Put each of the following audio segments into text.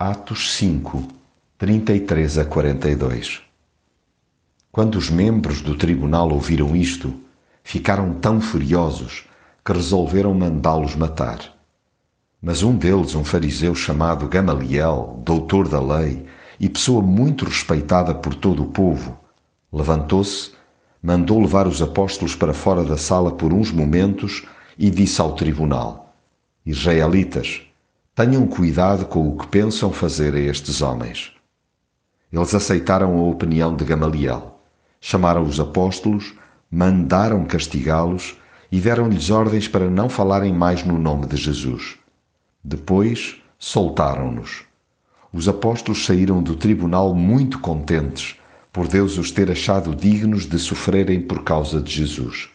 Atos 5, 33 a 42 Quando os membros do tribunal ouviram isto, ficaram tão furiosos que resolveram mandá-los matar. Mas um deles, um fariseu chamado Gamaliel, doutor da lei e pessoa muito respeitada por todo o povo, levantou-se, mandou levar os apóstolos para fora da sala por uns momentos e disse ao tribunal: Israelitas, tenham cuidado com o que pensam fazer a estes homens. Eles aceitaram a opinião de Gamaliel, chamaram os apóstolos, mandaram castigá-los e deram-lhes ordens para não falarem mais no nome de Jesus. Depois soltaram-nos. Os apóstolos saíram do tribunal muito contentes por Deus os ter achado dignos de sofrerem por causa de Jesus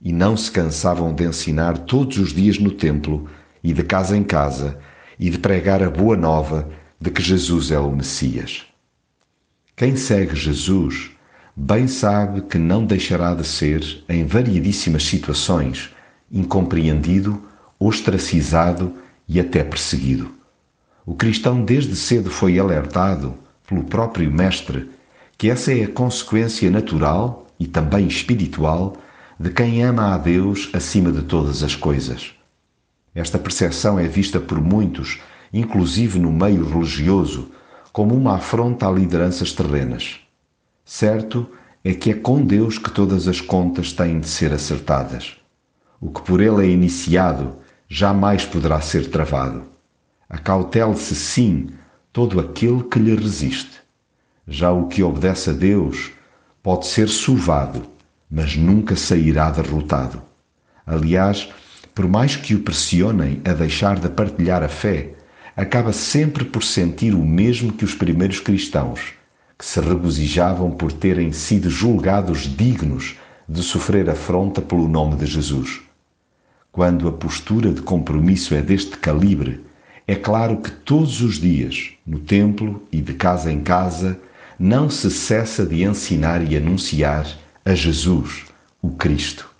e não se cansavam de ensinar todos os dias no templo e de casa em casa e de pregar a boa nova de que Jesus é o Messias. Quem segue Jesus bem sabe que não deixará de ser, em variedíssimas situações, incompreendido, ostracizado e até perseguido. O cristão desde cedo foi alertado pelo próprio Mestre que essa é a consequência natural e também espiritual de quem ama a Deus acima de todas as coisas. Esta percepção é vista por muitos, inclusive no meio religioso, como uma afronta a lideranças terrenas. Certo é que é com Deus que todas as contas têm de ser acertadas. O que por ele é iniciado jamais poderá ser travado. Acautele-se sim todo aquele que lhe resiste. Já o que obedece a Deus pode ser sovado mas nunca sairá derrotado. Aliás, por mais que o pressionem a deixar de partilhar a fé, acaba sempre por sentir o mesmo que os primeiros cristãos, que se regozijavam por terem sido julgados dignos de sofrer afronta pelo nome de Jesus. Quando a postura de compromisso é deste calibre, é claro que todos os dias, no templo e de casa em casa, não se cessa de ensinar e anunciar a Jesus, o Cristo.